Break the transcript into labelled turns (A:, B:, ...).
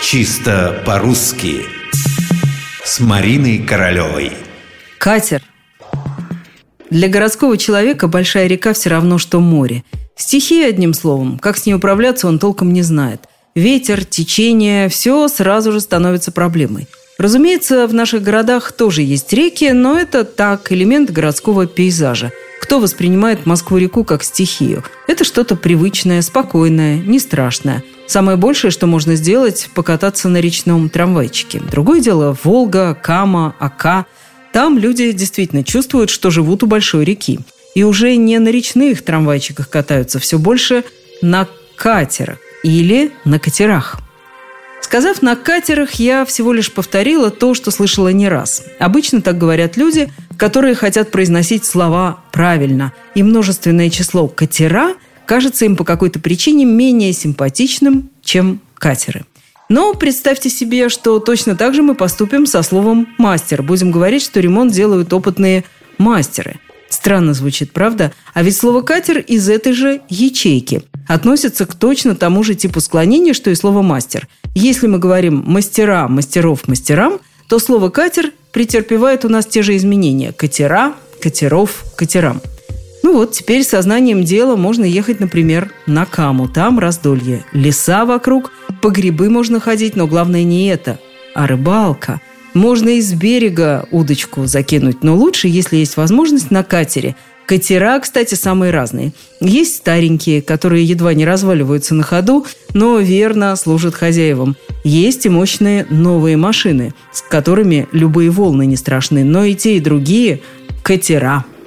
A: Чисто по-русски С Мариной Королевой
B: Катер Для городского человека большая река все равно, что море. Стихия, одним словом. Как с ней управляться, он толком не знает. Ветер, течение – все сразу же становится проблемой. Разумеется, в наших городах тоже есть реки, но это так, элемент городского пейзажа. Кто воспринимает Москву-реку как стихию? Это что-то привычное, спокойное, не страшное – Самое большее, что можно сделать – покататься на речном трамвайчике. Другое дело – Волга, Кама, Ака. Там люди действительно чувствуют, что живут у большой реки. И уже не на речных трамвайчиках катаются, все больше на катерах или на катерах. Сказав «на катерах», я всего лишь повторила то, что слышала не раз. Обычно так говорят люди, которые хотят произносить слова правильно. И множественное число «катера» – кажется им по какой-то причине менее симпатичным, чем катеры. Но представьте себе, что точно так же мы поступим со словом «мастер». Будем говорить, что ремонт делают опытные мастеры. Странно звучит, правда? А ведь слово «катер» из этой же ячейки относится к точно тому же типу склонения, что и слово «мастер». Если мы говорим «мастера», «мастеров», «мастерам», то слово «катер» претерпевает у нас те же изменения – «катера», «катеров», «катерам». Ну вот, теперь сознанием дела можно ехать, например, на Каму. Там раздолье. Леса вокруг, по грибы можно ходить, но главное не это, а рыбалка. Можно из берега удочку закинуть, но лучше, если есть возможность, на катере. Катера, кстати, самые разные. Есть старенькие, которые едва не разваливаются на ходу, но верно служат хозяевам. Есть и мощные новые машины, с которыми любые волны не страшны, но и те, и другие – катера –